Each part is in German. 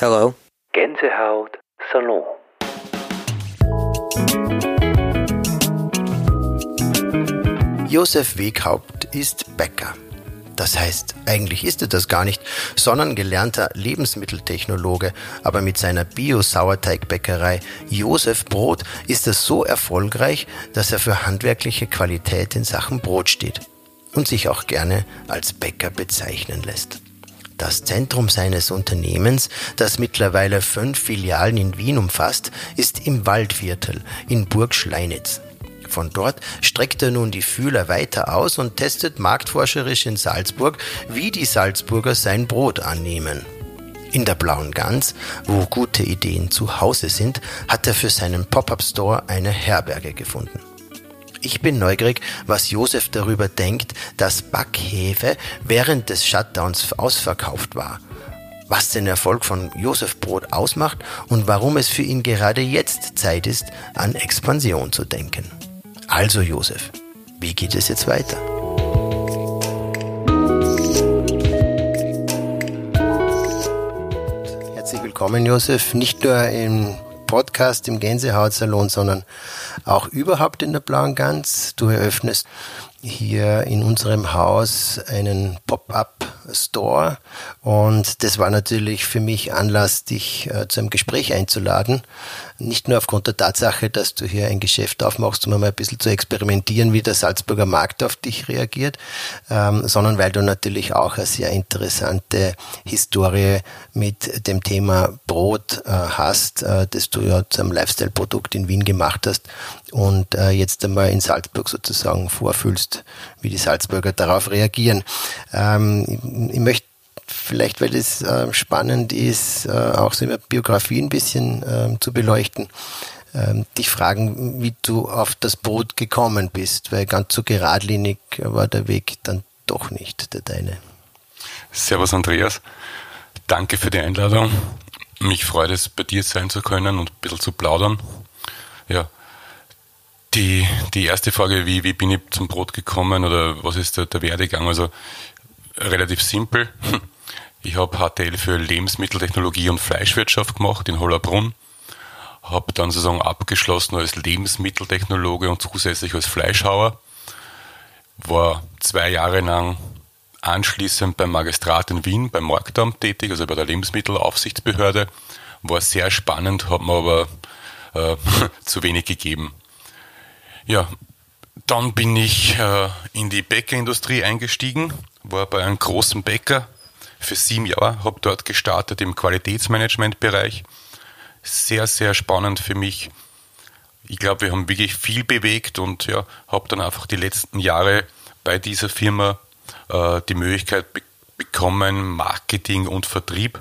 Hello. Gänsehaut Salon. Josef Weghaupt ist Bäcker. Das heißt, eigentlich ist er das gar nicht, sondern gelernter Lebensmitteltechnologe. Aber mit seiner Bio-Sauerteigbäckerei Josef Brot ist er so erfolgreich, dass er für handwerkliche Qualität in Sachen Brot steht und sich auch gerne als Bäcker bezeichnen lässt. Das Zentrum seines Unternehmens, das mittlerweile fünf Filialen in Wien umfasst, ist im Waldviertel in Burg Schleinitz. Von dort streckt er nun die Fühler weiter aus und testet marktforscherisch in Salzburg, wie die Salzburger sein Brot annehmen. In der Blauen Gans, wo gute Ideen zu Hause sind, hat er für seinen Pop-up-Store eine Herberge gefunden. Ich bin neugierig, was Josef darüber denkt, dass Backhefe während des Shutdowns ausverkauft war. Was den Erfolg von Josef Brot ausmacht und warum es für ihn gerade jetzt Zeit ist, an Expansion zu denken. Also Josef, wie geht es jetzt weiter? Herzlich willkommen, Josef, nicht nur im Podcast im Gänsehautsalon, sondern auch überhaupt in der Blauen Gans. Du eröffnest hier in unserem Haus einen Pop-up Store und das war natürlich für mich Anlass, dich äh, zu einem Gespräch einzuladen. Nicht nur aufgrund der Tatsache, dass du hier ein Geschäft aufmachst, um mal ein bisschen zu experimentieren, wie der Salzburger Markt auf dich reagiert, ähm, sondern weil du natürlich auch eine sehr interessante Historie mit dem Thema Brot äh, hast, äh, das du ja zu einem Lifestyle-Produkt in Wien gemacht hast und äh, jetzt einmal in Salzburg sozusagen vorfühlst, wie die Salzburger darauf reagieren. Ähm, ich möchte vielleicht, weil es äh, spannend ist, äh, auch so eine Biografie ein bisschen äh, zu beleuchten, äh, dich fragen, wie du auf das Brot gekommen bist, weil ganz so geradlinig war der Weg dann doch nicht der deine. Servus Andreas, danke für die Einladung. Mich freut es, bei dir sein zu können und ein bisschen zu plaudern. Ja, die, die erste Frage, wie, wie bin ich zum Brot gekommen oder was ist der, der Werdegang? Also relativ simpel. Ich habe HTL für Lebensmitteltechnologie und Fleischwirtschaft gemacht in Hollerbrunn. Habe dann sozusagen abgeschlossen als Lebensmitteltechnologe und zusätzlich als Fleischhauer. War zwei Jahre lang anschließend beim Magistrat in Wien, beim Marktamt tätig, also bei der Lebensmittelaufsichtsbehörde. War sehr spannend, hat mir aber äh, zu wenig gegeben. Ja, dann bin ich äh, in die Bäckerindustrie eingestiegen, war bei einem großen Bäcker für sieben Jahre, habe dort gestartet im Qualitätsmanagementbereich. Sehr, sehr spannend für mich. Ich glaube, wir haben wirklich viel bewegt und ja, habe dann einfach die letzten Jahre bei dieser Firma äh, die Möglichkeit be bekommen, Marketing und Vertrieb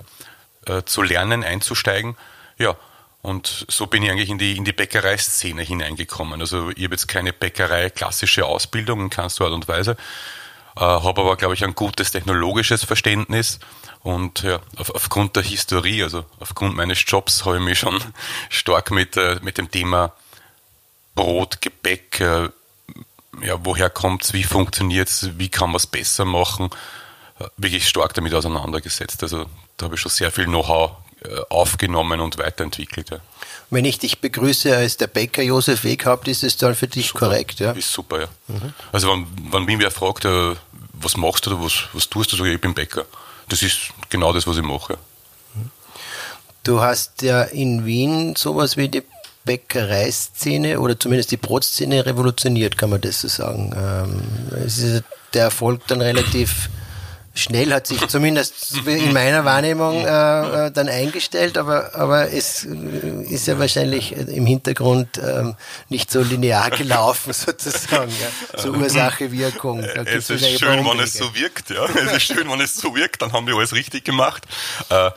äh, zu lernen, einzusteigen. Ja, und so bin ich eigentlich in die, in die Bäckereiszene hineingekommen. Also ich habe jetzt keine Bäckerei klassische Ausbildung in keinster Art und Weise, äh, habe aber, glaube ich, ein gutes technologisches Verständnis. Und ja, auf, aufgrund der Historie, also aufgrund meines Jobs, habe ich mich schon stark mit, äh, mit dem Thema Brot, Gebäck, äh, ja, woher kommt's, wie funktioniert's, wie kann man es besser machen, äh, wirklich stark damit auseinandergesetzt. Also da habe ich schon sehr viel Know-how äh, aufgenommen und weiterentwickelt. Ja. Wenn ich dich begrüße als der Bäcker Josef Weghaupt, ist es dann für dich super. korrekt, ja? Ist super, ja. Mhm. Also wenn, wenn mich wer fragt, äh, was machst du oder was, was tust du, sage ich, ich bin Bäcker. Das ist genau das, was ich mache. Du hast ja in Wien sowas wie die Bäckereiszene oder zumindest die Brotszene revolutioniert, kann man das so sagen. Ähm, es ist der Erfolg dann relativ schnell hat sich zumindest in meiner Wahrnehmung äh, äh, dann eingestellt, aber, aber es ist ja wahrscheinlich im Hintergrund ähm, nicht so linear gelaufen sozusagen. Ja. So Ursache, Wirkung. es ist schön, wenn es so wirkt. Ja. Es ist schön, wenn es so wirkt, dann haben wir alles richtig gemacht. Äh,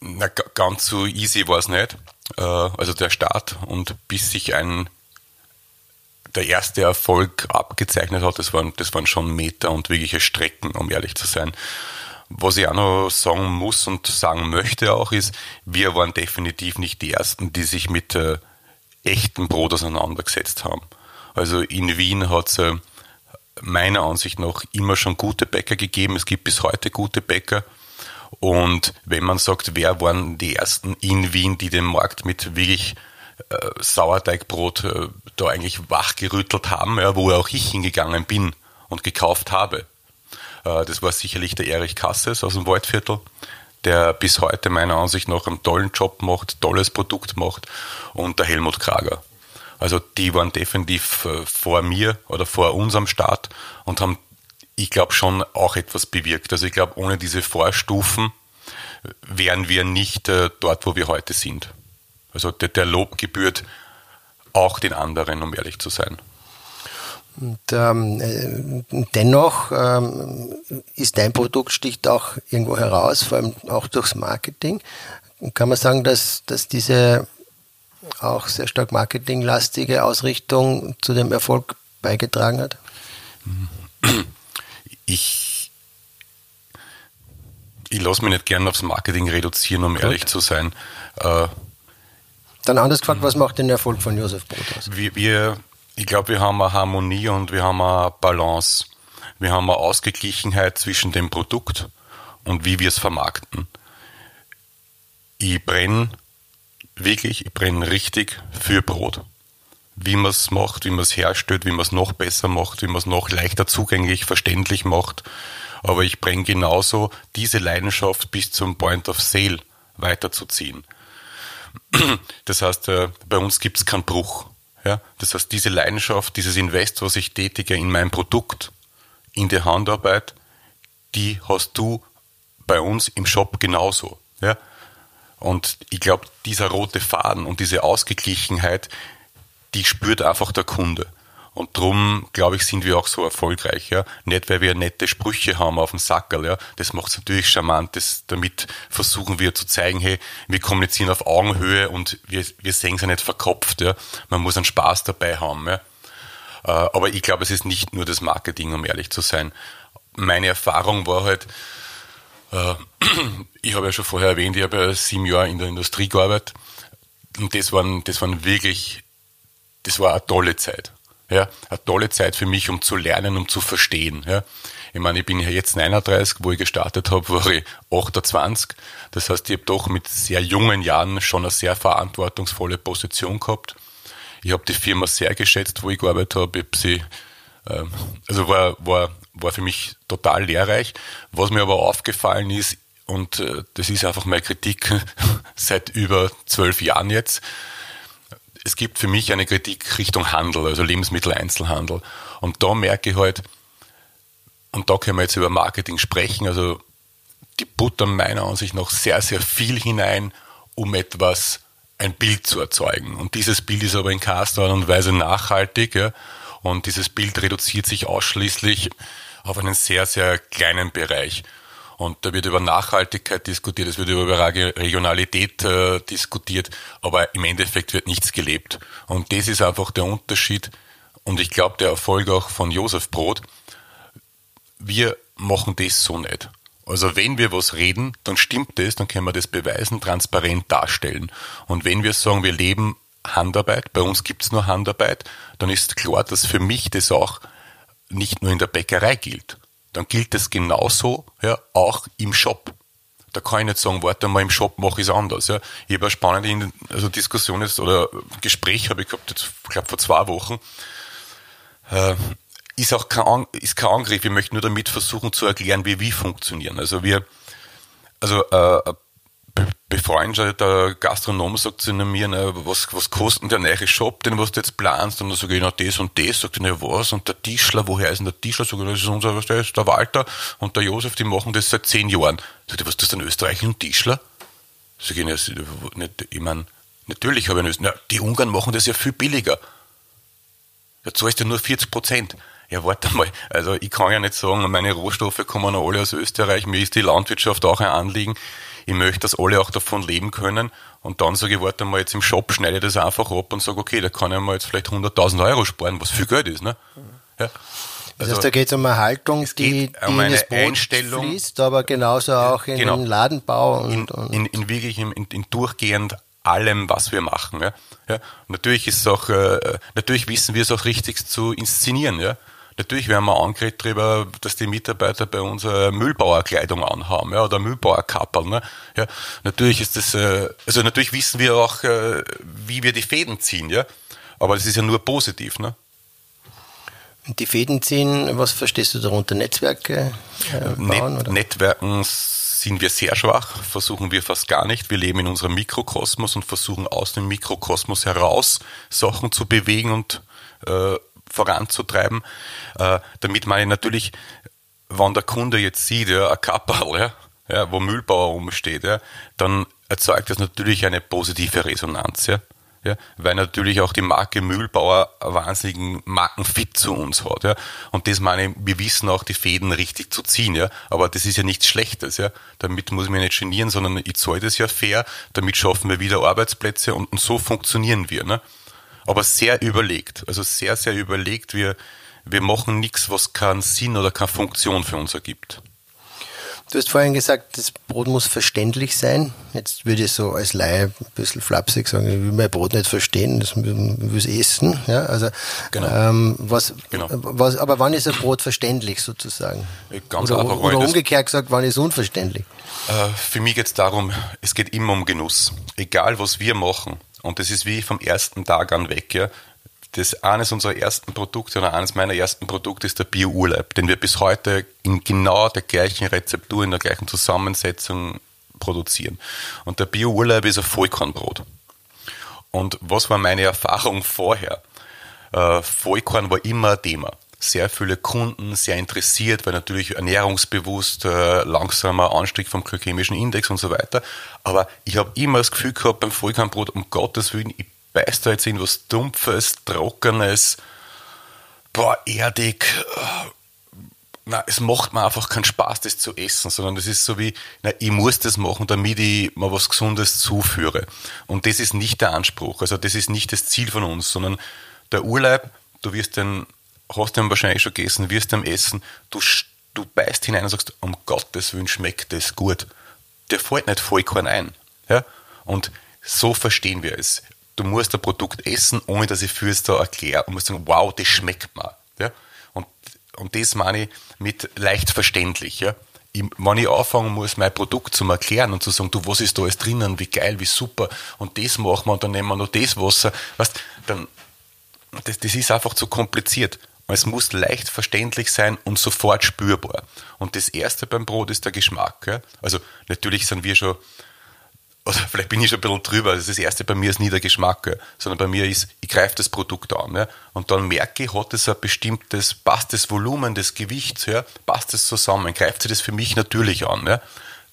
na, ganz so easy war es nicht. Äh, also der Start und bis sich ein der erste Erfolg abgezeichnet hat, das waren, das waren schon Meter und wirkliche Strecken, um ehrlich zu sein. Was ich auch noch sagen muss und sagen möchte auch ist, wir waren definitiv nicht die Ersten, die sich mit äh, echtem Brot auseinandergesetzt haben. Also in Wien hat es äh, meiner Ansicht nach immer schon gute Bäcker gegeben. Es gibt bis heute gute Bäcker. Und wenn man sagt, wer waren die ersten in Wien, die den Markt mit wirklich äh, Sauerteigbrot äh, da eigentlich wachgerüttelt haben, ja, wo auch ich hingegangen bin und gekauft habe. Äh, das war sicherlich der Erich Kasses aus dem Waldviertel, der bis heute meiner Ansicht nach einen tollen Job macht, tolles Produkt macht und der Helmut Krager. Also die waren definitiv vor mir oder vor unserem Start und haben, ich glaube, schon auch etwas bewirkt. Also ich glaube, ohne diese Vorstufen wären wir nicht dort, wo wir heute sind. Also der, der Lob gebührt auch den anderen, um ehrlich zu sein. Und, ähm, äh, dennoch ähm, ist dein Produkt sticht auch irgendwo heraus, vor allem auch durchs Marketing. Kann man sagen, dass, dass diese auch sehr stark marketinglastige Ausrichtung zu dem Erfolg beigetragen hat? Ich, ich lasse mich nicht gerne aufs Marketing reduzieren, um Gut. ehrlich zu sein. Äh, Dann anders gefragt, was macht den Erfolg von Josef Brot aus? Wir, wir ich glaube, wir haben eine Harmonie und wir haben eine Balance. Wir haben eine Ausgeglichenheit zwischen dem Produkt und wie wir es vermarkten. Ich brenne wirklich, ich brenne richtig für Brot. Wie man es macht, wie man es herstellt, wie man es noch besser macht, wie man es noch leichter zugänglich, verständlich macht. Aber ich brenne genauso diese Leidenschaft bis zum Point of Sale weiterzuziehen. Das heißt, äh, bei uns gibt es keinen Bruch. Das heißt, diese Leidenschaft, dieses Invest, was ich tätige in mein Produkt, in der Handarbeit, die hast du bei uns im Shop genauso. Und ich glaube, dieser rote Faden und diese Ausgeglichenheit, die spürt einfach der Kunde. Und drum, glaube ich, sind wir auch so erfolgreich. Ja? Nicht, weil wir nette Sprüche haben auf dem Sackerl. Ja? Das macht es natürlich charmant. Das, damit versuchen wir zu zeigen, hey, wir kommunizieren auf Augenhöhe und wir, wir sehen es ja nicht verkopft. Ja? Man muss einen Spaß dabei haben. Ja? Äh, aber ich glaube, es ist nicht nur das Marketing, um ehrlich zu sein. Meine Erfahrung war halt, äh, ich habe ja schon vorher erwähnt, ich habe ja sieben Jahre in der Industrie gearbeitet. Und das waren, das waren wirklich, das war eine tolle Zeit. Ja, eine tolle Zeit für mich, um zu lernen, um zu verstehen. Ja. Ich meine, ich bin ja jetzt 39, wo ich gestartet habe, war ich 28. Das heißt, ich habe doch mit sehr jungen Jahren schon eine sehr verantwortungsvolle Position gehabt. Ich habe die Firma sehr geschätzt, wo ich gearbeitet habe. Ich habe sie, ähm, also war, war, war für mich total lehrreich. Was mir aber aufgefallen ist, und äh, das ist einfach meine Kritik seit über zwölf Jahren jetzt, es gibt für mich eine Kritik Richtung Handel, also Lebensmitteleinzelhandel. Und da merke ich halt, und da können wir jetzt über Marketing sprechen, also die buttern meiner Ansicht nach sehr, sehr viel hinein, um etwas, ein Bild zu erzeugen. Und dieses Bild ist aber in keinster Art und Weise nachhaltig. Ja? Und dieses Bild reduziert sich ausschließlich auf einen sehr, sehr kleinen Bereich. Und da wird über Nachhaltigkeit diskutiert, es wird über Regionalität äh, diskutiert, aber im Endeffekt wird nichts gelebt. Und das ist einfach der Unterschied und ich glaube der Erfolg auch von Josef Brot. Wir machen das so nicht. Also wenn wir was reden, dann stimmt das, dann können wir das beweisen, transparent darstellen. Und wenn wir sagen, wir leben Handarbeit, bei uns gibt es nur Handarbeit, dann ist klar, dass für mich das auch nicht nur in der Bäckerei gilt dann gilt das genauso ja, auch im Shop. Da kann ich nicht sagen, warte mal, im Shop mache ich es anders. Ja. Ich habe eine spannende also Diskussion jetzt, oder Gespräch habe ich gehabt, jetzt, glaube vor zwei Wochen. Äh, ist auch kein, ist kein Angriff, ich möchte nur damit versuchen zu erklären, wie wir funktionieren. Also wir, also äh, befreundeter Gastronom sagt zu mir, na, was, was kostet denn der neue Shop, den was du jetzt planst? Und dann sage ich, na, das und das. Sagt er, na, was? Und der Tischler, woher ist denn der Tischler? Sag ich, das ist unser, was ist, der Walter und der Josef, die machen das seit zehn Jahren. Sagt er, was, das ist ein österreichischen Tischler? Sag ich, nicht, ich meine, natürlich habe ich einen Österreich. die Ungarn machen das ja viel billiger. Da zahlst du nur 40 Prozent. Ja, warte mal. Also, ich kann ja nicht sagen, meine Rohstoffe kommen alle aus Österreich. Mir ist die Landwirtschaft auch ein Anliegen ich möchte, dass alle auch davon leben können. Und dann sage ich, warte mal, jetzt im Shop schneide ich das einfach ab und sage, okay, da kann ich mal jetzt vielleicht 100.000 Euro sparen, was viel Geld ist. Ne? Ja. Das heißt, also, da geht es um eine Haltung, die, die um in Brot Einstellung, fließt, aber genauso auch in genau, den Ladenbau. Und, in, und in, in wirklich in, in, durchgehend allem, was wir machen. Ja. ja. Natürlich ist auch, äh, natürlich wissen wir es auch richtig zu inszenieren. Ja. Natürlich werden wir angeredet darüber, dass die Mitarbeiter bei uns eine Müllbauerkleidung anhaben, ja, oder Müllbauerkappel, ne? Ja, natürlich ist das, äh, also natürlich wissen wir auch, äh, wie wir die Fäden ziehen, ja. Aber das ist ja nur positiv, ne? Die Fäden ziehen, was verstehst du darunter? Netzwerke äh, bauen? Net Netzwerken sind wir sehr schwach, versuchen wir fast gar nicht. Wir leben in unserem Mikrokosmos und versuchen aus dem Mikrokosmos heraus Sachen zu bewegen und äh, voranzutreiben. Äh, damit ich natürlich, wenn der Kunde jetzt sieht, ja, ein Kapperl, ja, ja, wo Müllbauer rumsteht, ja, dann erzeugt das natürlich eine positive Resonanz. Ja. Ja, weil natürlich auch die Marke Mühlbauer einen wahnsinnigen Markenfit zu uns hat. Ja. Und das meine ich, wir wissen auch, die Fäden richtig zu ziehen. Ja. Aber das ist ja nichts Schlechtes. Ja. Damit muss ich mich nicht genieren, sondern ich zahle das ja fair. Damit schaffen wir wieder Arbeitsplätze und, und so funktionieren wir. Ne. Aber sehr überlegt. Also sehr, sehr überlegt. Wir, wir machen nichts, was keinen Sinn oder keine Funktion für uns ergibt. Du hast vorhin gesagt, das Brot muss verständlich sein. Jetzt würde ich so als Laie ein bisschen flapsig sagen, ich will mein Brot nicht verstehen, das will es essen. Ja, also, genau. Ähm, was, genau. was, aber wann ist ein Brot verständlich sozusagen? Ganz oder, einfach. Oder umgekehrt gesagt, wann ist es unverständlich? Äh, für mich geht es darum, es geht immer um Genuss. Egal was wir machen. Und das ist wie vom ersten Tag an weg. Ja das eines unserer ersten Produkte oder eines meiner ersten Produkte ist der Bio-Urlaub, den wir bis heute in genau der gleichen Rezeptur, in der gleichen Zusammensetzung produzieren. Und der Bio-Urlaub ist ein Vollkornbrot. Und was war meine Erfahrung vorher? Äh, Vollkorn war immer ein Thema. Sehr viele Kunden, sehr interessiert, weil natürlich ernährungsbewusst, äh, langsamer Anstieg vom glykämischen Index und so weiter. Aber ich habe immer das Gefühl gehabt beim Vollkornbrot, um Gottes Willen, ich beißt da jetzt in was Dumpfes, Trockenes, boah, erdig. Äh, na, es macht mir einfach keinen Spaß, das zu essen, sondern das ist so wie, na, ich muss das machen, damit ich mal was Gesundes zuführe. Und das ist nicht der Anspruch, also das ist nicht das Ziel von uns, sondern der Urlaub, du wirst den, hast den wahrscheinlich schon gegessen, wirst den essen, du, du beißt hinein und sagst, um Gottes Willen schmeckt das gut. Der fällt nicht Vollkorn ein. Ja? Und so verstehen wir es du musst ein Produkt essen, ohne dass ich für es da erkläre und musst sagen, wow, das schmeckt mir. Ja? Und, und das meine ich mit leicht verständlich. Ja? Ich, wenn ich anfangen muss, mein Produkt zu erklären und zu sagen, du, was ist da alles drinnen, wie geil, wie super, und das machen wir und dann nehmen wir noch das Wasser, weißt, dann, das, das ist einfach zu kompliziert. Es muss leicht verständlich sein und sofort spürbar. Und das erste beim Brot ist der Geschmack. Ja? Also natürlich sind wir schon oder vielleicht bin ich schon ein bisschen drüber, das, das erste bei mir ist nie der Geschmack, sondern bei mir ist, ich greife das Produkt an ja, und dann merke ich, hat es ein bestimmtes, passt das Volumen, das Gewicht, ja, passt das zusammen, greift sich das für mich natürlich an. Ja.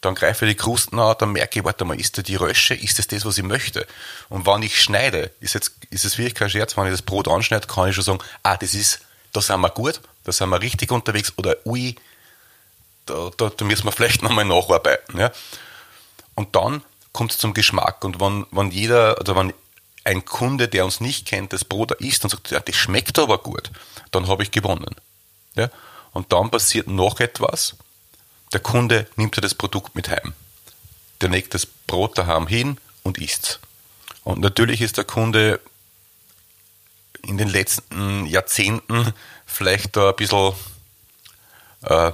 Dann greife ich die Krusten an, dann merke ich, warte mal, ist da die Rösche, ist das das, was ich möchte? Und wenn ich schneide, ist jetzt, ist es wirklich kein Scherz, wenn ich das Brot anschneide, kann ich schon sagen, ah, das ist, da sind wir gut, da sind wir richtig unterwegs, oder ui, da, da, da müssen wir vielleicht nochmal nacharbeiten. Ja. Und dann kommt es zum Geschmack. Und wenn, wenn jeder, also wenn ein Kunde, der uns nicht kennt, das Brot isst und sagt, ja, das schmeckt aber gut, dann habe ich gewonnen. Ja? Und dann passiert noch etwas. Der Kunde nimmt ja das Produkt mit heim. Der legt das Brot daheim hin und isst. Und natürlich ist der Kunde in den letzten Jahrzehnten vielleicht da ein bisschen, äh,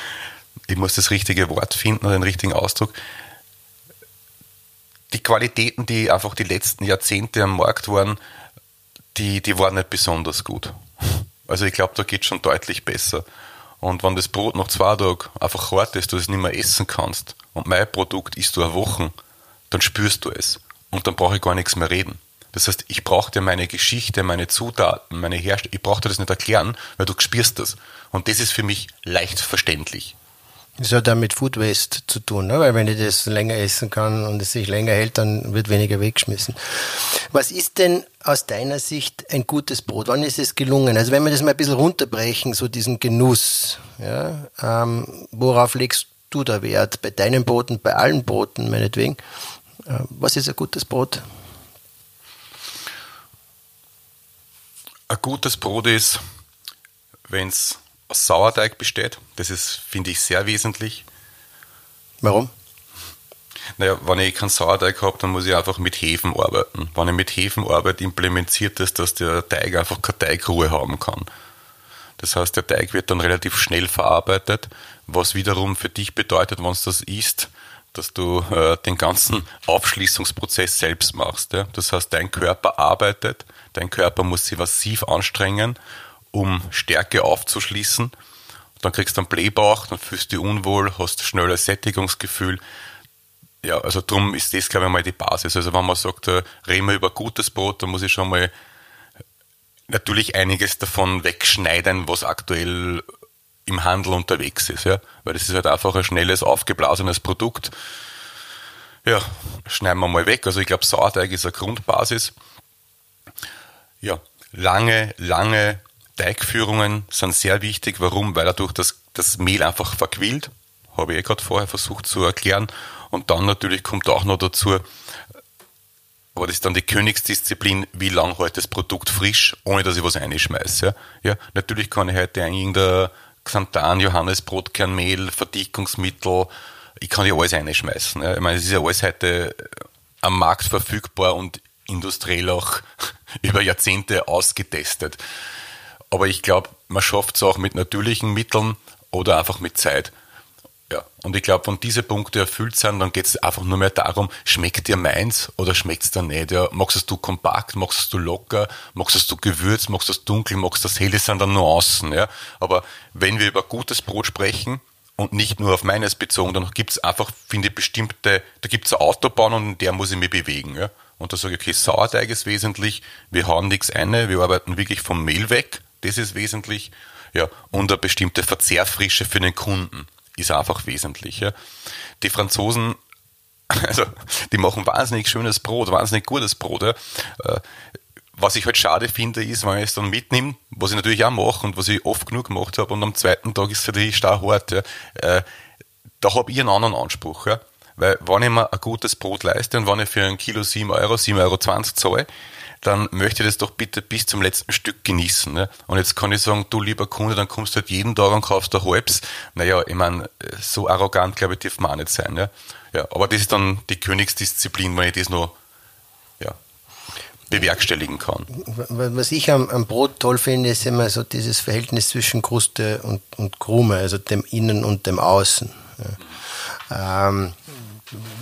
ich muss das richtige Wort finden oder den richtigen Ausdruck, die Qualitäten, die einfach die letzten Jahrzehnte am Markt waren, die, die waren nicht besonders gut. Also ich glaube, da geht schon deutlich besser. Und wenn das Brot nach zwei Tagen einfach hart ist, du es nicht mehr essen kannst und mein Produkt isst du eine Woche, dann spürst du es. Und dann brauche ich gar nichts mehr reden. Das heißt, ich brauche dir meine Geschichte, meine Zutaten, meine Herstellung, ich brauche dir das nicht erklären, weil du spürst das. Und das ist für mich leicht verständlich. Das hat auch mit Food Waste zu tun, ne? weil wenn ich das länger essen kann und es sich länger hält, dann wird weniger weggeschmissen. Was ist denn aus deiner Sicht ein gutes Brot? Wann ist es gelungen? Also wenn wir das mal ein bisschen runterbrechen, so diesen Genuss, ja, ähm, worauf legst du da Wert? Bei deinen Broten, bei allen Broten meinetwegen. Äh, was ist ein gutes Brot? Ein gutes Brot ist, wenn es aus Sauerteig besteht. Das ist, finde ich, sehr wesentlich. Warum? Naja, wenn ich keinen Sauerteig habe, dann muss ich einfach mit Hefen arbeiten. Wenn ich mit Hefen arbeite, implementiert das, dass der Teig einfach keine Teigruhe haben kann. Das heißt, der Teig wird dann relativ schnell verarbeitet, was wiederum für dich bedeutet, wenn du das isst, dass du äh, den ganzen Aufschließungsprozess selbst machst. Ja? Das heißt, dein Körper arbeitet, dein Körper muss sich massiv anstrengen, um Stärke aufzuschließen. Dann kriegst du einen Blähbauch, dann fühlst du dich unwohl, hast schnelles Sättigungsgefühl. Ja, also drum ist das, glaube ich, mal die Basis. Also wenn man sagt, äh, reden wir über gutes Brot, dann muss ich schon mal natürlich einiges davon wegschneiden, was aktuell im Handel unterwegs ist, ja, weil das ist halt einfach ein schnelles, aufgeblasenes Produkt. Ja, schneiden wir mal weg. Also ich glaube, Sauerteig ist eine Grundbasis. Ja, lange, lange Teigführungen sind sehr wichtig. Warum? Weil dadurch das, das Mehl einfach verquillt. Habe ich eh gerade vorher versucht zu erklären. Und dann natürlich kommt auch noch dazu, aber das ist dann die Königsdisziplin, wie lange hält das Produkt frisch, ohne dass ich was reinschmeiße. Ja natürlich kann ich heute irgendein Xanthan, Johannesbrotkernmehl, Verdickungsmittel, ich kann ja alles reinschmeißen. Ja. Ich meine, es ist ja alles heute am Markt verfügbar und industriell auch über Jahrzehnte ausgetestet. Aber ich glaube, man schafft es auch mit natürlichen Mitteln oder einfach mit Zeit. Ja, und ich glaube, wenn diese Punkte erfüllt sind, dann geht es einfach nur mehr darum, schmeckt dir meins oder schmeckt es dir nicht? Ja, magst du kompakt, magst du locker, magst du Gewürz, magst du dunkel, magst du das hell, das sind dann Nuancen. Ja? Aber wenn wir über gutes Brot sprechen und nicht nur auf meines bezogen, dann gibt es einfach, finde ich, bestimmte, da gibt es eine Autobahn und in der muss ich mich bewegen. Ja? Und da sage ich, okay, Sauerteig ist wesentlich, wir hauen nichts ein, wir arbeiten wirklich vom Mehl weg, das ist wesentlich, ja, und eine bestimmte Verzehrfrische für den Kunden ist einfach wesentlich. Ja. Die Franzosen, also die machen wahnsinnig schönes Brot, wahnsinnig gutes Brot. Ja. Äh, was ich halt schade finde, ist, wenn ich es dann mitnehme, was ich natürlich auch mache und was ich oft genug gemacht habe und am zweiten Tag ist es natürlich starr hart. Ja. Äh, da habe ich einen anderen Anspruch. Ja. Weil wenn ich mir ein gutes Brot leiste und wenn ich für ein Kilo 7 Euro, 7,20 Euro zahle, dann möchte ich das doch bitte bis zum letzten Stück genießen. Ne? Und jetzt kann ich sagen, du lieber Kunde, dann kommst du halt jeden Tag und kaufst ein halbs. Naja, ich meine, so arrogant, glaube ich, darf man auch nicht sein. Ne? Ja, aber das ist dann die Königsdisziplin, wenn ich das noch ja, bewerkstelligen kann. Was ich am, am Brot toll finde, ist immer so dieses Verhältnis zwischen Kruste und, und Krume, also dem Innen und dem Außen. Ja. Ähm,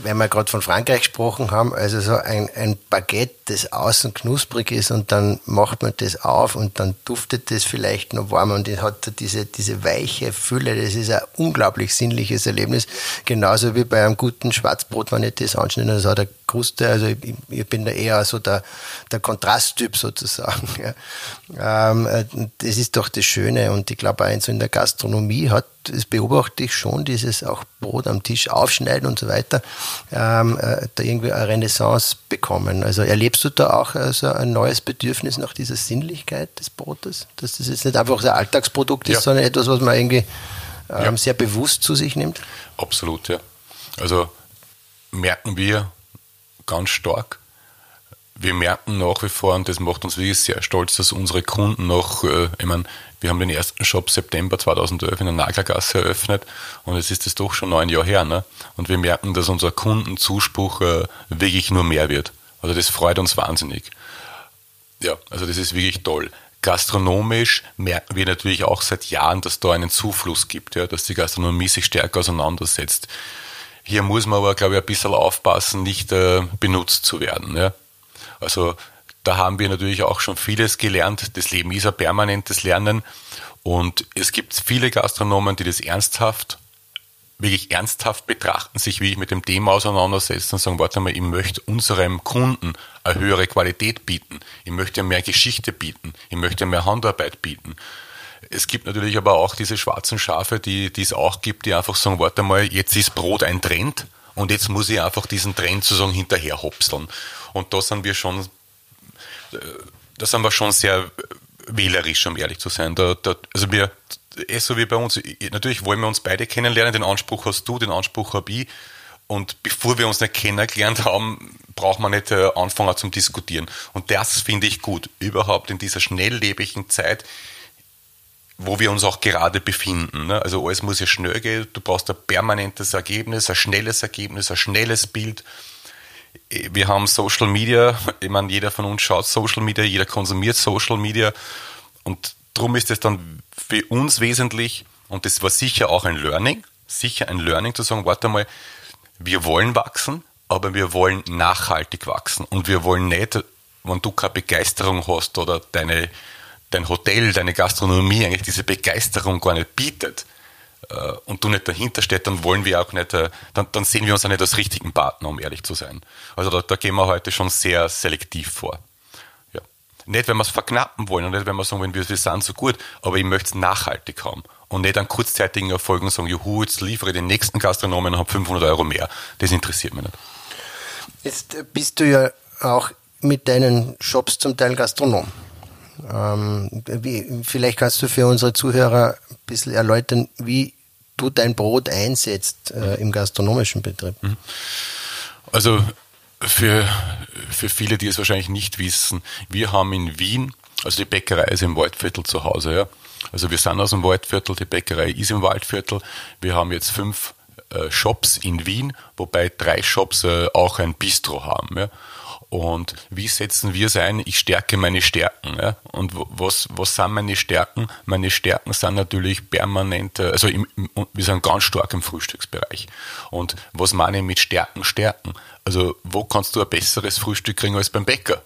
wenn wir gerade von Frankreich gesprochen haben, also so ein, ein Baguette, das außen knusprig ist und dann macht man das auf und dann duftet das vielleicht noch warm und es hat diese, diese weiche Fülle, das ist ein unglaublich sinnliches Erlebnis. Genauso wie bei einem guten Schwarzbrot, wenn ich das anschneide, das hat eine Kruste, also ich, ich bin da eher so der, der Kontrasttyp sozusagen. Ja. Ähm, äh, das ist doch das Schöne und ich glaube auch so in der Gastronomie hat das beobachte ich schon, dieses auch Brot am Tisch aufschneiden und so weiter, ähm, äh, da irgendwie eine Renaissance bekommen. Also erlebst du da auch also ein neues Bedürfnis nach dieser Sinnlichkeit des Brotes? Dass das jetzt nicht einfach so ein Alltagsprodukt ist, ja. sondern etwas, was man irgendwie ähm, ja. sehr bewusst zu sich nimmt? Absolut, ja. Also merken wir ganz stark, wir merken nach wie vor, und das macht uns wirklich sehr stolz, dass unsere Kunden noch, äh, ich meine, wir haben den ersten Shop September 2011 in der Nagelgasse eröffnet und es ist das doch schon neun Jahre her. Ne? Und wir merken, dass unser Kundenzuspruch äh, wirklich nur mehr wird. Also das freut uns wahnsinnig. Ja, also das ist wirklich toll. Gastronomisch merken wir natürlich auch seit Jahren, dass da einen Zufluss gibt, ja, dass die Gastronomie sich stärker auseinandersetzt. Hier muss man aber, glaube ich, ein bisschen aufpassen, nicht äh, benutzt zu werden. Ja. Also da haben wir natürlich auch schon vieles gelernt. Das Leben ist ein permanentes Lernen. Und es gibt viele Gastronomen, die das ernsthaft, wirklich ernsthaft betrachten, sich wie ich mit dem Thema auseinandersetzen und sagen, warte mal, ich möchte unserem Kunden eine höhere Qualität bieten. Ich möchte mehr Geschichte bieten. Ich möchte mehr Handarbeit bieten. Es gibt natürlich aber auch diese schwarzen Schafe, die, die es auch gibt, die einfach sagen, warte mal, jetzt ist Brot ein Trend und jetzt muss ich einfach diesen Trend sozusagen hinterher hopseln. Und da sind wir schon da sind wir schon sehr wählerisch, um ehrlich zu sein. Da, da, also wir, eh so wie bei uns, natürlich wollen wir uns beide kennenlernen, den Anspruch hast du, den Anspruch habe ich. Und bevor wir uns nicht kennengelernt haben, braucht man nicht äh, anfangen zum Diskutieren. Und das finde ich gut, überhaupt in dieser schnelllebigen Zeit, wo wir uns auch gerade befinden. Ne? Also alles muss ja schnell gehen, du brauchst ein permanentes Ergebnis, ein schnelles Ergebnis, ein schnelles Bild wir haben Social Media, ich meine, jeder von uns schaut Social Media, jeder konsumiert Social Media und darum ist es dann für uns wesentlich, und das war sicher auch ein Learning, sicher ein Learning zu sagen, warte mal, wir wollen wachsen, aber wir wollen nachhaltig wachsen. Und wir wollen nicht, wenn du keine Begeisterung hast oder deine, dein Hotel, deine Gastronomie eigentlich diese Begeisterung gar nicht bietet äh, und du nicht dahinter stehst, dann wollen wir auch nicht, äh, dann, dann sehen wir uns auch nicht als richtigen Partner, um ehrlich zu sein. Also da, da gehen wir heute schon sehr selektiv vor. Ja. Nicht, wenn wir es verknappen wollen und nicht, wenn wir sagen, wir, wir sind so gut, aber ich möchte es nachhaltig haben und nicht an kurzzeitigen Erfolgen sagen, juhu, jetzt liefere den nächsten Gastronomen und habe 500 Euro mehr. Das interessiert mich nicht. Jetzt bist du ja auch mit deinen Shops zum Teil Gastronom. Ähm, wie, vielleicht kannst du für unsere Zuhörer ein bisschen erläutern, wie du dein Brot einsetzt äh, im gastronomischen Betrieb. Mhm. Also für, für viele, die es wahrscheinlich nicht wissen, wir haben in Wien, also die Bäckerei ist im Waldviertel zu Hause, ja. Also wir sind aus dem Waldviertel, die Bäckerei ist im Waldviertel. Wir haben jetzt fünf äh, Shops in Wien, wobei drei Shops äh, auch ein Bistro haben. Ja. Und wie setzen wir es ein? Ich stärke meine Stärken. Ja? Und was, was sind meine Stärken? Meine Stärken sind natürlich permanent, also im, wir sind ganz stark im Frühstücksbereich. Und was meine ich mit Stärken, Stärken? Also wo kannst du ein besseres Frühstück kriegen als beim Bäcker?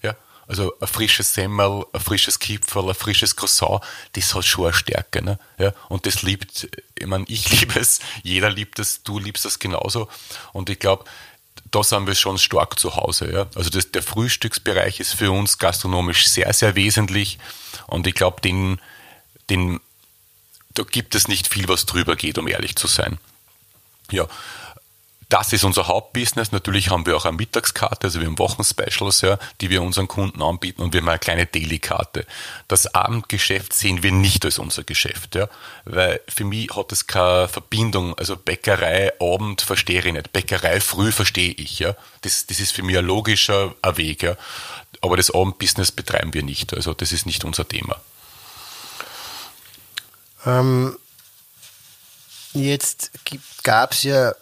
Ja? Also ein frisches Semmel, ein frisches Kipferl, ein frisches Croissant, das hat schon eine Stärke. Ne? Ja? Und das liebt, ich meine, ich liebe es, jeder liebt es, du liebst es genauso. Und ich glaube, da sind wir schon stark zu Hause. Ja? Also das, der Frühstücksbereich ist für uns gastronomisch sehr, sehr wesentlich und ich glaube, den, den, da gibt es nicht viel, was drüber geht, um ehrlich zu sein. Ja, das ist unser Hauptbusiness. Natürlich haben wir auch eine Mittagskarte, also wir haben Wochenspecials, ja, die wir unseren Kunden anbieten und wir haben eine kleine Daily-Karte. Das Abendgeschäft sehen wir nicht als unser Geschäft, ja, weil für mich hat es keine Verbindung. Also Bäckerei Abend verstehe ich nicht, Bäckerei früh verstehe ich, ja. Das, das ist für mich ein logischer Weg, ja. Aber das Abendbusiness betreiben wir nicht, also das ist nicht unser Thema. Ähm, jetzt gab es ja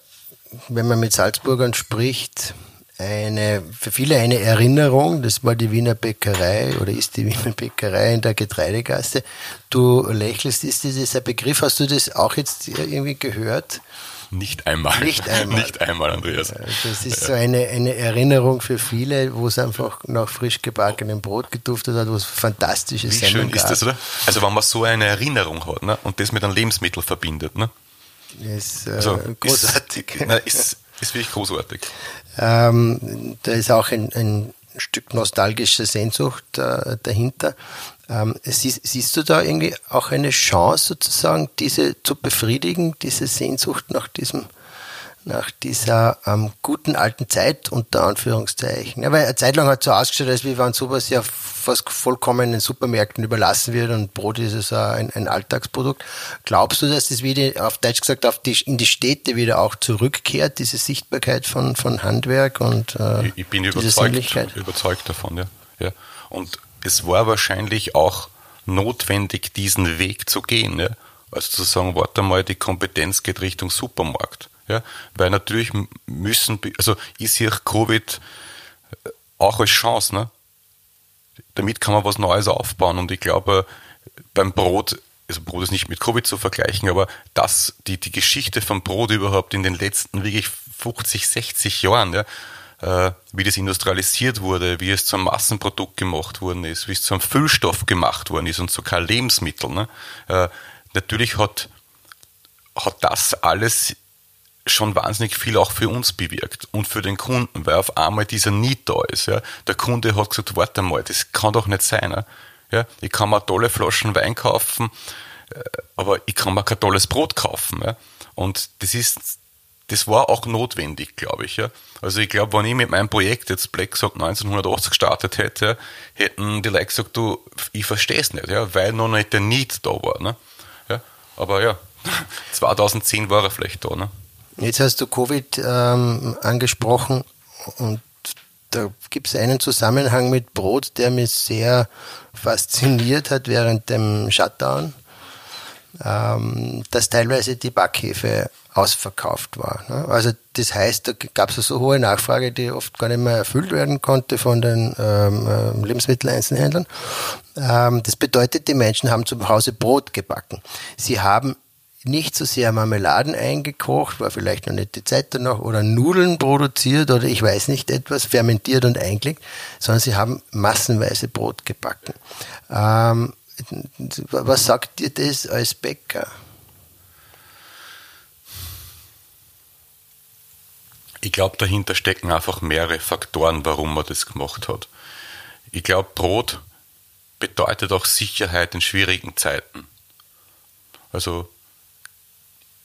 wenn man mit Salzburgern spricht, eine, für viele eine Erinnerung, das war die Wiener Bäckerei oder ist die Wiener Bäckerei in der Getreidegasse. Du lächelst, ist das ein Begriff? Hast du das auch jetzt irgendwie gehört? Nicht einmal. Nicht einmal. Nicht einmal, Andreas. Das ist so eine, eine Erinnerung für viele, wo es einfach nach frisch gebackenem Brot geduftet hat, wo es fantastisches Wie schön ist das, oder? Also wenn man so eine Erinnerung hat ne, und das mit einem Lebensmittel verbindet, ne, ist äh, also großartig. Ist, nein, ist, ist wirklich großartig. Ähm, da ist auch ein, ein Stück nostalgische Sehnsucht äh, dahinter. Ähm, siehst, siehst, du da irgendwie auch eine Chance, sozusagen, diese zu befriedigen, diese Sehnsucht nach diesem nach dieser ähm, guten alten Zeit unter Anführungszeichen. Ja, weil eine Zeit lang hat es so ausgeschaut, als wenn sowas ja fast vollkommen in Supermärkten überlassen wird und Brot ist es ein, ein Alltagsprodukt. Glaubst du, dass das wieder, auf Deutsch gesagt, auf die, in die Städte wieder auch zurückkehrt, diese Sichtbarkeit von, von Handwerk und äh, ich, ich bin überzeugt, überzeugt davon, ja. ja. Und es war wahrscheinlich auch notwendig, diesen Weg zu gehen. Ja? Also zu sagen, warte mal, die Kompetenz geht Richtung Supermarkt. Ja? Weil natürlich müssen, also ich sehe Covid äh, auch als Chance. Ne? Damit kann man was Neues aufbauen und ich glaube, beim Brot, also Brot ist nicht mit Covid zu vergleichen, aber das, die, die Geschichte vom Brot überhaupt in den letzten wirklich 50, 60 Jahren, ja, äh, wie das industrialisiert wurde, wie es zum Massenprodukt gemacht worden ist, wie es zum Füllstoff gemacht worden ist und sogar Lebensmittel. Ne? Äh, natürlich hat, hat das alles schon wahnsinnig viel auch für uns bewirkt und für den Kunden, weil auf einmal dieser Need da ist. Ja. Der Kunde hat gesagt, warte mal, das kann doch nicht sein. Ja. ich kann mir tolle Flaschen Wein kaufen, äh, aber ich kann mir kein tolles Brot kaufen. Ja. Und das ist, das war auch notwendig, glaube ich. Ja. Also ich glaube, wenn ich mit meinem Projekt jetzt Black sagt 1980 gestartet hätte, hätten die Leute gesagt, du, ich verstehe es nicht, ja, weil noch nicht der Need da war. Ne. Ja. Aber ja, 2010 war er vielleicht da. Ne. Jetzt hast du Covid ähm, angesprochen und da gibt es einen Zusammenhang mit Brot, der mich sehr fasziniert hat während dem Shutdown. ähm, dass teilweise die Backhefe ausverkauft war. Ne? Also das heißt, da gab es so hohe Nachfrage, die oft gar nicht mehr erfüllt werden konnte von den ähm, äh, Lebensmitteleinzelhändlern. Ähm, das bedeutet, die Menschen haben zu Hause Brot gebacken. Sie haben nicht so sehr Marmeladen eingekocht, war vielleicht noch nicht die Zeit danach, oder Nudeln produziert oder ich weiß nicht etwas, fermentiert und eingelegt, sondern sie haben massenweise Brot gebacken. Ähm, was sagt dir das als Bäcker? Ich glaube, dahinter stecken einfach mehrere Faktoren, warum man das gemacht hat. Ich glaube, Brot bedeutet auch Sicherheit in schwierigen Zeiten. Also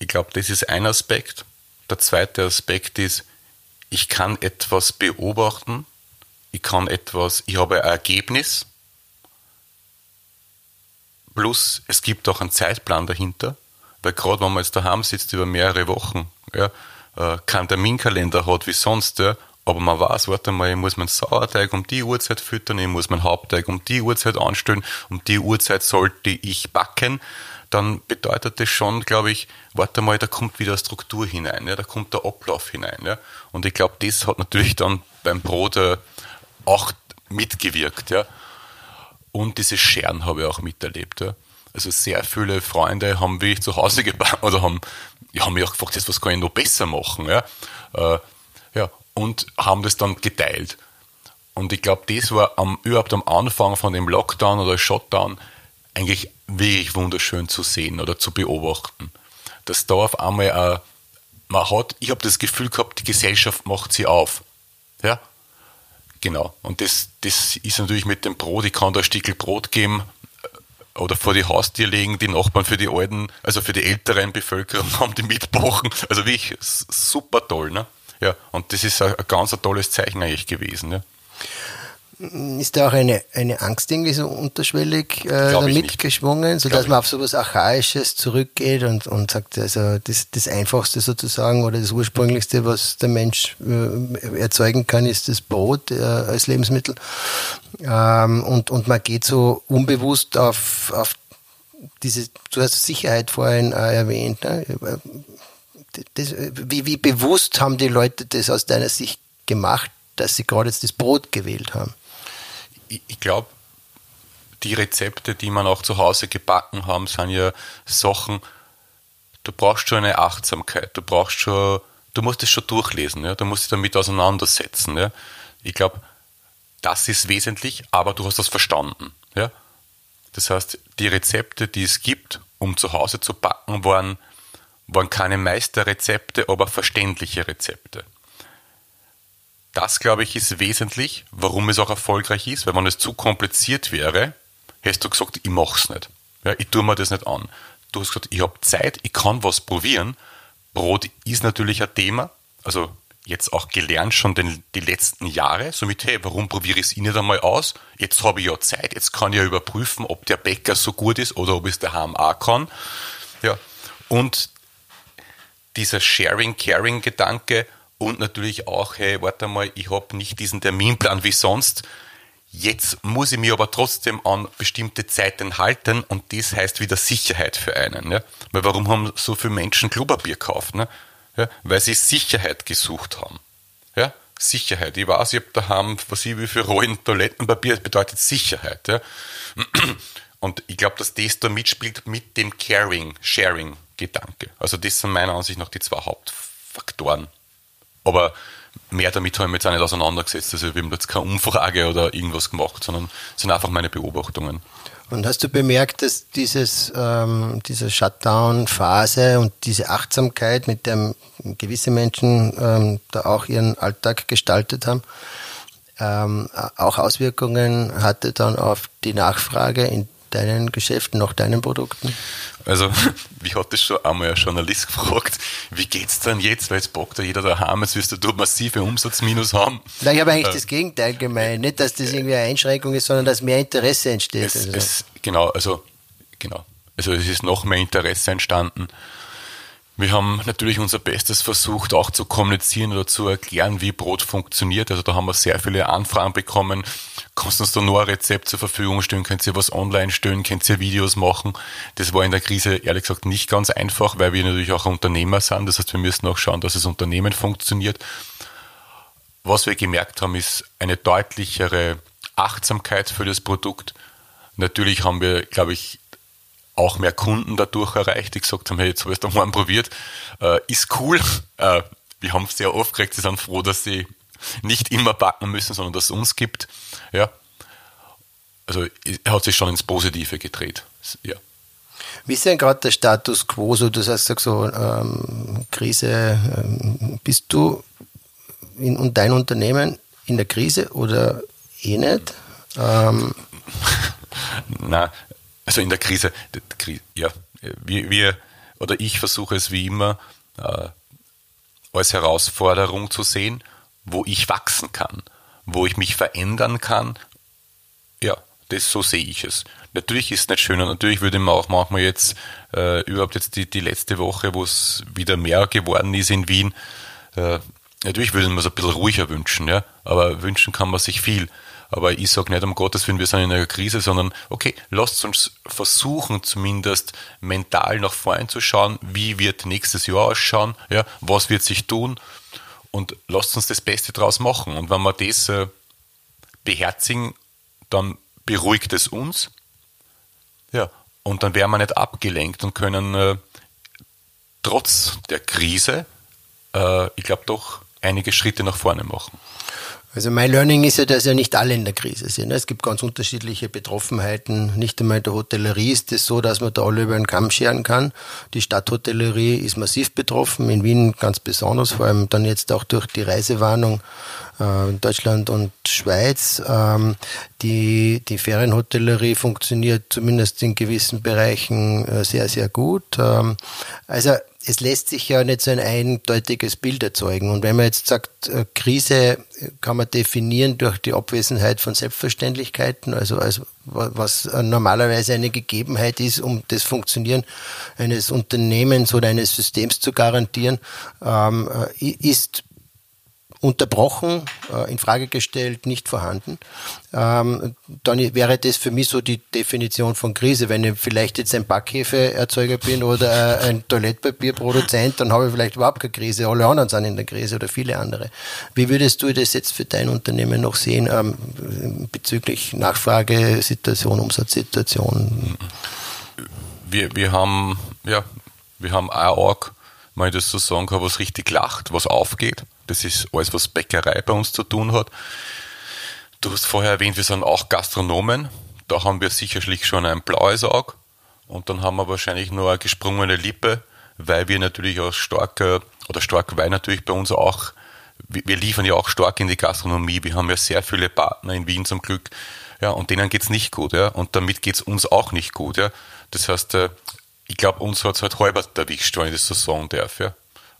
ich glaube, das ist ein Aspekt. Der zweite Aspekt ist, ich kann etwas beobachten, ich kann etwas, ich habe ein Ergebnis, plus es gibt auch einen Zeitplan dahinter, weil gerade wenn man jetzt daheim sitzt über mehrere Wochen, ja, äh, keinen Terminkalender hat wie sonst, ja, aber man weiß, warte mal, ich muss meinen Sauerteig um die Uhrzeit füttern, ich muss meinen Hauptteig um die Uhrzeit anstellen, um die Uhrzeit sollte ich backen dann bedeutet das schon, glaube ich, warte mal, da kommt wieder Struktur hinein, ja, da kommt der Ablauf hinein. Ja. Und ich glaube, das hat natürlich dann beim Brot äh, auch mitgewirkt. Ja. Und diese Scheren habe ich auch miterlebt. Ja. Also sehr viele Freunde haben wirklich zu Hause gebaut oder haben, ja, haben mich auch gefragt, jetzt, was kann ich noch besser machen? Ja. Äh, ja, und haben das dann geteilt. Und ich glaube, das war am, überhaupt am Anfang von dem Lockdown oder Shutdown eigentlich wirklich wunderschön zu sehen oder zu beobachten. Dass da auf einmal äh, man hat, ich habe das Gefühl gehabt, die Gesellschaft macht sie auf. Ja, genau. Und das, das ist natürlich mit dem Brot, ich kann da ein Stück Brot geben äh, oder vor die Haustür legen, die Nachbarn für die alten, also für die älteren Bevölkerung haben die mitbachen. Also wirklich super toll, ne? Ja, und das ist ein, ein ganz ein tolles Zeichen eigentlich gewesen, ja ist da auch eine, eine Angst irgendwie so unterschwellig äh, mitgeschwungen, sodass man auf so etwas Archaisches zurückgeht und, und sagt, also das, das Einfachste sozusagen oder das Ursprünglichste, was der Mensch äh, erzeugen kann, ist das Brot äh, als Lebensmittel. Ähm, und, und man geht so unbewusst auf, auf diese, du hast Sicherheit vorhin äh, erwähnt. Ne? Das, wie, wie bewusst haben die Leute das aus deiner Sicht gemacht, dass sie gerade jetzt das Brot gewählt haben? Ich, ich glaube, die Rezepte, die man auch zu Hause gebacken haben, sind ja Sachen, du brauchst schon eine Achtsamkeit, du brauchst schon, du musst es schon durchlesen, ja? du musst dich damit auseinandersetzen. Ja? Ich glaube, das ist wesentlich, aber du hast das verstanden. Ja? Das heißt, die Rezepte, die es gibt, um zu Hause zu backen, waren, waren keine Meisterrezepte, aber verständliche Rezepte das, glaube ich, ist wesentlich, warum es auch erfolgreich ist, weil wenn es zu kompliziert wäre, hättest du gesagt, ich mach's nicht. Ja, ich tue mir das nicht an. Du hast gesagt, ich habe Zeit, ich kann was probieren. Brot ist natürlich ein Thema, also jetzt auch gelernt schon den, die letzten Jahre, somit, hey, warum probiere ich es nicht einmal aus? Jetzt habe ich ja Zeit, jetzt kann ich ja überprüfen, ob der Bäcker so gut ist oder ob es der HMA kann. Ja. Und dieser Sharing-Caring-Gedanke, und natürlich auch, hey, warte mal, ich habe nicht diesen Terminplan wie sonst. Jetzt muss ich mich aber trotzdem an bestimmte Zeiten halten und das heißt wieder Sicherheit für einen. Ja? Weil warum haben so viele Menschen Klopapier gekauft? Ne? Ja? Weil sie Sicherheit gesucht haben. Ja? Sicherheit. Ich weiß, ich habe daheim, was ich wie viel Rollen Toilettenpapier, das bedeutet Sicherheit. Ja? Und ich glaube, dass das da mitspielt mit dem Caring, Sharing-Gedanke. Also das sind meiner Ansicht nach die zwei Hauptfaktoren. Aber mehr damit habe ich mich jetzt auch nicht auseinandergesetzt. Also wir haben jetzt keine Umfrage oder irgendwas gemacht, sondern es sind einfach meine Beobachtungen. Und hast du bemerkt, dass dieses, ähm, diese Shutdown-Phase und diese Achtsamkeit, mit der gewisse Menschen ähm, da auch ihren Alltag gestaltet haben, ähm, auch Auswirkungen hatte dann auf die Nachfrage in deinen Geschäften, nach deinen Produkten? Also, wie hat das schon einmal ein Journalist gefragt, wie geht's denn jetzt, weil jetzt bockt ja jeder daheim, jetzt wirst du massive Umsatzminus haben. Nein, ich habe eigentlich äh, das Gegenteil gemeint. Nicht, dass das irgendwie eine Einschränkung ist, sondern dass mehr Interesse entsteht. Es, also. es, genau, also, genau. Also, es ist noch mehr Interesse entstanden. Wir haben natürlich unser Bestes versucht, auch zu kommunizieren oder zu erklären, wie Brot funktioniert. Also da haben wir sehr viele Anfragen bekommen. Kannst du uns da nur ein Rezept zur Verfügung stellen? Könnt ihr was online stellen? Könnt ihr Videos machen? Das war in der Krise ehrlich gesagt nicht ganz einfach, weil wir natürlich auch Unternehmer sind. Das heißt, wir müssen auch schauen, dass das Unternehmen funktioniert. Was wir gemerkt haben, ist eine deutlichere Achtsamkeit für das Produkt. Natürlich haben wir, glaube ich, auch mehr Kunden dadurch erreicht, die gesagt haben, hey, jetzt habe ich es mal probiert, äh, ist cool. Äh, wir haben sehr oft gekriegt, sie sind froh, dass sie nicht immer backen müssen, sondern dass es uns gibt. Ja. Also hat sich schon ins Positive gedreht. Ja. Wie ist denn gerade der Status quo? So, du hast gesagt, so ähm, Krise, ähm, bist du in, und dein Unternehmen in der Krise oder eh nicht? Ähm. Na, also in der Krise, ja, wir, wir oder ich versuche es wie immer äh, als Herausforderung zu sehen, wo ich wachsen kann, wo ich mich verändern kann. Ja, das so sehe ich es. Natürlich ist es nicht schön und natürlich würde man auch manchmal jetzt äh, überhaupt jetzt die, die letzte Woche, wo es wieder mehr geworden ist in Wien, äh, natürlich würde man es ein bisschen ruhiger wünschen, ja, aber wünschen kann man sich viel. Aber ich sage nicht um Gottes Willen, wir sind in einer Krise, sondern okay, lasst uns versuchen, zumindest mental nach vorne zu schauen, wie wird nächstes Jahr ausschauen, ja, was wird sich tun und lasst uns das Beste draus machen. Und wenn wir das äh, beherzigen, dann beruhigt es uns. Ja, und dann werden wir nicht abgelenkt und können äh, trotz der Krise, äh, ich glaube, doch einige Schritte nach vorne machen. Also mein Learning ist ja, dass ja nicht alle in der Krise sind. Es gibt ganz unterschiedliche Betroffenheiten. Nicht einmal in der Hotellerie ist es so, dass man da alle über den Kamm scheren kann. Die Stadthotellerie ist massiv betroffen, in Wien ganz besonders, vor allem dann jetzt auch durch die Reisewarnung äh, in Deutschland und Schweiz. Ähm, die, die Ferienhotellerie funktioniert zumindest in gewissen Bereichen äh, sehr, sehr gut. Ähm, also es lässt sich ja nicht so ein eindeutiges Bild erzeugen. Und wenn man jetzt sagt, äh, Krise kann man definieren durch die Abwesenheit von Selbstverständlichkeiten, also, also was normalerweise eine Gegebenheit ist, um das Funktionieren eines Unternehmens oder eines Systems zu garantieren, ähm, äh, ist unterbrochen, äh, in Frage gestellt, nicht vorhanden, ähm, dann wäre das für mich so die Definition von Krise. Wenn ich vielleicht jetzt ein Backhefeerzeuger bin oder äh, ein Toilettpapierproduzent, dann habe ich vielleicht überhaupt keine Krise. Alle anderen sind in der Krise oder viele andere. Wie würdest du das jetzt für dein Unternehmen noch sehen ähm, bezüglich Nachfragesituation, Umsatzsituation? Wir, wir haben, ja, wir haben auch, wenn ich das so sagen kann, was richtig lacht, was aufgeht. Das ist alles, was Bäckerei bei uns zu tun hat. Du hast vorher erwähnt, wir sind auch Gastronomen. Da haben wir sicherlich schon ein blaues Auge. Und dann haben wir wahrscheinlich nur eine gesprungene Lippe, weil wir natürlich auch stark, oder stark, weil natürlich bei uns auch, wir liefern ja auch stark in die Gastronomie. Wir haben ja sehr viele Partner in Wien zum Glück. Ja, und denen geht's nicht gut, ja. Und damit geht's uns auch nicht gut, ja. Das heißt, äh, ich glaube, uns hat's halt halber erwischt, wenn ich das so sagen darf, ja.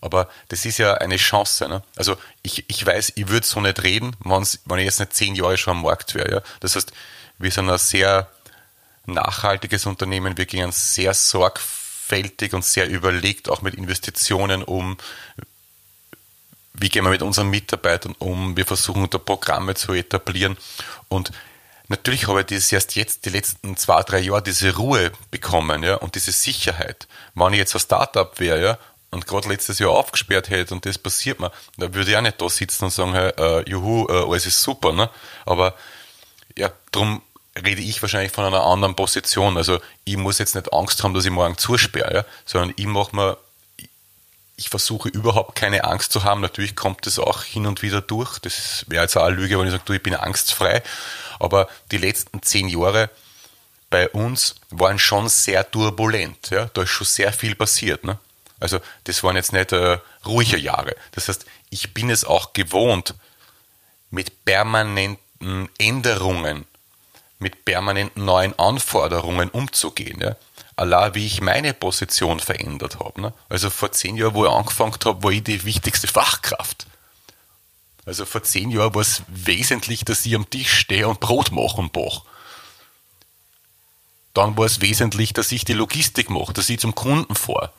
Aber das ist ja eine Chance. Ne? Also ich, ich weiß, ich würde so nicht reden, wenn ich jetzt nicht zehn Jahre schon am Markt wäre. Ja? Das heißt, wir sind ein sehr nachhaltiges Unternehmen, wir gehen sehr sorgfältig und sehr überlegt auch mit Investitionen um. Wie gehen wir mit unseren Mitarbeitern um? Wir versuchen da Programme zu etablieren und Natürlich habe ich das erst jetzt, die letzten zwei, drei Jahre, diese Ruhe bekommen, ja, und diese Sicherheit. Wenn ich jetzt ein Startup wäre, ja, und gerade letztes Jahr aufgesperrt hätte und das passiert mir, da würde ich auch nicht da sitzen und sagen, hey, äh, juhu, äh, alles ist super. Ne? Aber ja, darum rede ich wahrscheinlich von einer anderen Position. Also ich muss jetzt nicht Angst haben, dass ich morgen zusperre, ja? sondern ich mache mir, ich versuche überhaupt keine Angst zu haben. Natürlich kommt das auch hin und wieder durch. Das wäre jetzt auch eine Lüge, wenn ich sage, du, ich bin angstfrei. Aber die letzten zehn Jahre bei uns waren schon sehr turbulent. Ja? Da ist schon sehr viel passiert. Ne? Also das waren jetzt nicht äh, ruhige Jahre. Das heißt, ich bin es auch gewohnt, mit permanenten Änderungen, mit permanenten neuen Anforderungen umzugehen. Ja? Allah, wie ich meine Position verändert habe. Ne? Also vor zehn Jahren, wo ich angefangen habe, war ich die wichtigste Fachkraft. Also vor zehn Jahren war es wesentlich, dass ich am Tisch stehe und Brot mache und bach. Dann war es wesentlich, dass ich die Logistik mache, dass ich zum Kunden fahre.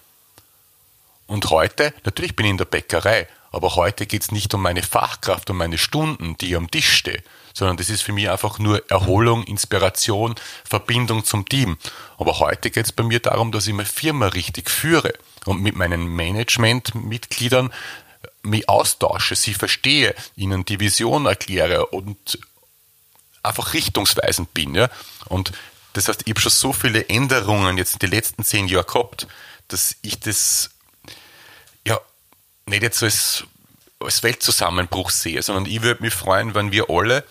Und heute, natürlich bin ich in der Bäckerei, aber heute geht es nicht um meine Fachkraft, um meine Stunden, die ich am Tisch stehe, sondern das ist für mich einfach nur Erholung, Inspiration, Verbindung zum Team. Aber heute geht es bei mir darum, dass ich meine Firma richtig führe und mit meinen Managementmitgliedern mich austausche, sie verstehe, ihnen die Vision erkläre und einfach richtungsweisend bin. Ja? Und das heißt, ich habe schon so viele Änderungen jetzt in den letzten zehn Jahren gehabt, dass ich das nicht jetzt als, als Weltzusammenbruch sehe, sondern ich würde mich freuen, wenn wir alle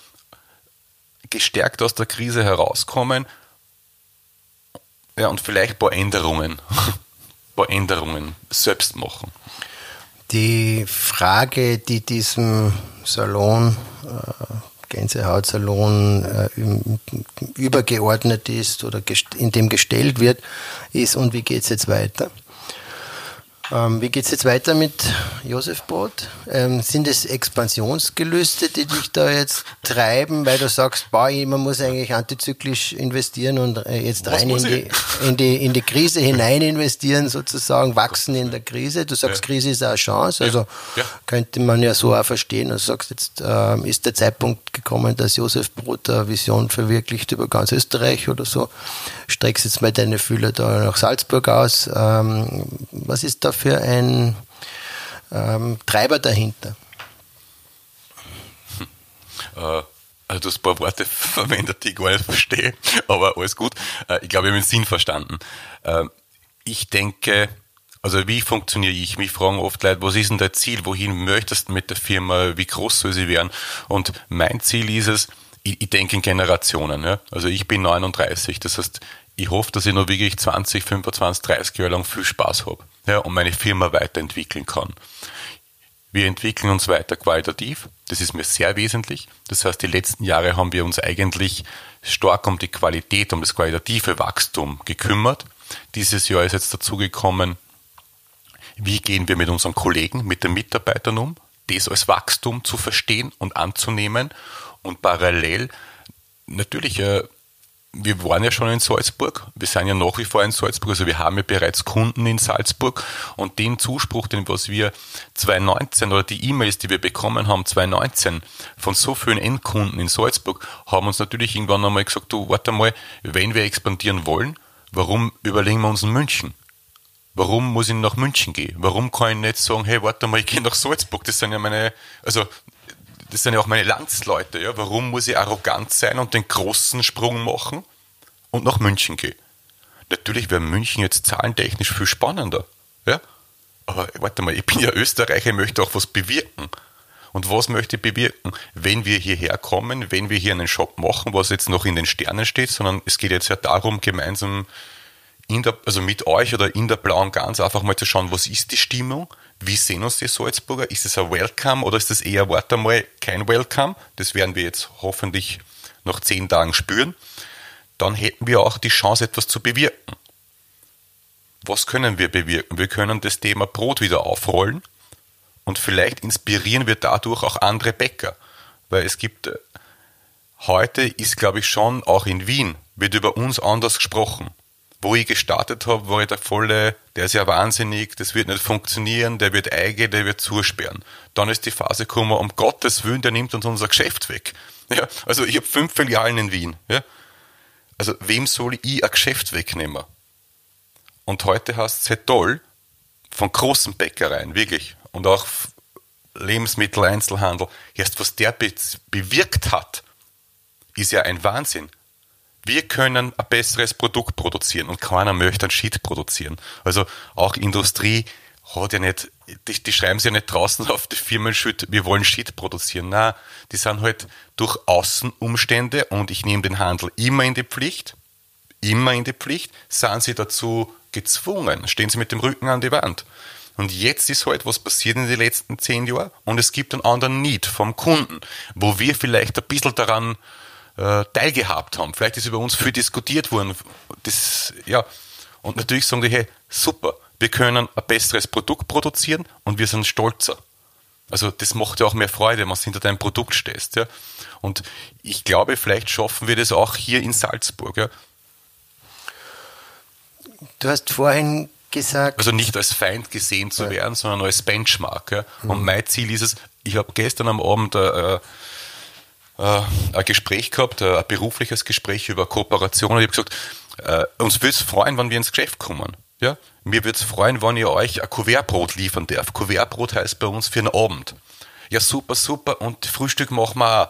gestärkt aus der Krise herauskommen ja, und vielleicht ein paar Änderungen, ein paar Änderungen selbst machen. Die Frage, die diesem Salon, äh, Gänsehautsalon, äh, übergeordnet ist oder in dem gestellt wird, ist, und wie geht es jetzt weiter? Ähm, wie geht es jetzt weiter mit Josef Brot? Ähm, sind es Expansionsgelüste, die dich da jetzt treiben, weil du sagst, boah, man muss eigentlich antizyklisch investieren und äh, jetzt rein in die, in, die, in die Krise hinein investieren, sozusagen, wachsen in der Krise? Du sagst, ja. Krise ist auch eine Chance, also ja. Ja. könnte man ja so auch verstehen. Du sagst, jetzt ähm, ist der Zeitpunkt gekommen, dass Josef eine Vision verwirklicht über ganz Österreich oder so. Streckst jetzt mal deine Fühler da nach Salzburg aus. Ähm, was ist da für ein ähm, Treiber dahinter? Hm. Äh, also du hast ein paar Worte verwendet, die ich gar nicht verstehe, aber alles gut. Äh, ich glaube, ich habe den Sinn verstanden. Äh, ich denke, also wie funktioniere ich? Mich fragen oft Leute, was ist denn dein Ziel? Wohin möchtest du mit der Firma? Wie groß soll sie werden? Und mein Ziel ist es, ich, ich denke in Generationen. Ja? Also ich bin 39, das heißt, ich hoffe, dass ich noch wirklich 20, 25, 30 Jahre lang viel Spaß habe ja, und meine Firma weiterentwickeln kann. Wir entwickeln uns weiter qualitativ. Das ist mir sehr wesentlich. Das heißt, die letzten Jahre haben wir uns eigentlich stark um die Qualität, um das qualitative Wachstum gekümmert. Dieses Jahr ist jetzt dazu gekommen, wie gehen wir mit unseren Kollegen, mit den Mitarbeitern um, das als Wachstum zu verstehen und anzunehmen? Und parallel natürlich äh, wir waren ja schon in Salzburg, wir sind ja nach wie vor in Salzburg, also wir haben ja bereits Kunden in Salzburg. Und den Zuspruch, den was wir 2019 oder die E-Mails, die wir bekommen haben 2019 von so vielen Endkunden in Salzburg, haben uns natürlich irgendwann einmal gesagt, du warte mal, wenn wir expandieren wollen, warum überlegen wir uns in München? Warum muss ich nach München gehen? Warum kann ich nicht sagen, hey, warte mal, ich gehe nach Salzburg? Das sind ja meine, also das sind ja auch meine Landsleute, ja. Warum muss ich arrogant sein und den großen Sprung machen und nach München gehen? Natürlich wäre München jetzt zahlentechnisch viel spannender, ja. Aber warte mal, ich bin ja Österreicher, ich möchte auch was bewirken. Und was möchte ich bewirken? Wenn wir hierher kommen, wenn wir hier einen Shop machen, was jetzt noch in den Sternen steht, sondern es geht jetzt ja darum, gemeinsam in der, also mit euch oder in der blauen Gans einfach mal zu schauen, was ist die Stimmung? Wie sehen uns die Salzburger? Ist es ein Welcome oder ist es eher, warte mal, kein Welcome? Das werden wir jetzt hoffentlich nach zehn Tagen spüren. Dann hätten wir auch die Chance, etwas zu bewirken. Was können wir bewirken? Wir können das Thema Brot wieder aufrollen und vielleicht inspirieren wir dadurch auch andere Bäcker. Weil es gibt, äh, heute ist, glaube ich, schon auch in Wien, wird über uns anders gesprochen wo ich gestartet habe, war ich der volle, der ist ja wahnsinnig, das wird nicht funktionieren, der wird eige, der wird zusperren. Dann ist die Phase gekommen, um Gottes Willen, der nimmt uns unser Geschäft weg. Ja, also ich habe fünf Filialen in Wien. Ja. Also wem soll ich ein Geschäft wegnehmen? Und heute heißt es toll, von großen Bäckereien, wirklich, und auch Lebensmittel-Einzelhandel, erst was der bewirkt hat, ist ja ein Wahnsinn wir können ein besseres Produkt produzieren und keiner möchte ein Shit produzieren. Also auch Industrie hat ja nicht, die, die schreiben sie ja nicht draußen auf die Firmenschild, wir wollen Shit produzieren. Na, die sind halt durch Außenumstände und ich nehme den Handel immer in die Pflicht, immer in die Pflicht, sind sie dazu gezwungen, stehen sie mit dem Rücken an die Wand. Und jetzt ist halt was passiert in den letzten zehn Jahren und es gibt einen anderen Need vom Kunden, wo wir vielleicht ein bisschen daran äh, teilgehabt haben. Vielleicht ist über uns viel diskutiert worden. Das, ja. Und natürlich sagen die, hey, super, wir können ein besseres Produkt produzieren und wir sind stolzer. Also das macht ja auch mehr Freude, wenn man hinter deinem Produkt stehst. Ja. Und ich glaube, vielleicht schaffen wir das auch hier in Salzburg. Ja. Du hast vorhin gesagt. Also nicht als Feind gesehen zu werden, sondern als Benchmark. Ja. Und Mhm. mein Ziel ist es, ich habe gestern am Abend äh, ein Gespräch gehabt, äh, ein berufliches Gespräch über Kooperation. Und ich habe gesagt, äh, uns würde es freuen, wenn wir ins Geschäft kommen. Ja? Mir würde es freuen, wenn ihr euch ein Kuvertbrot liefern darf. Kuvertbrot heißt bei uns für einen Abend. Ja, super, super. Und Frühstück machen wir.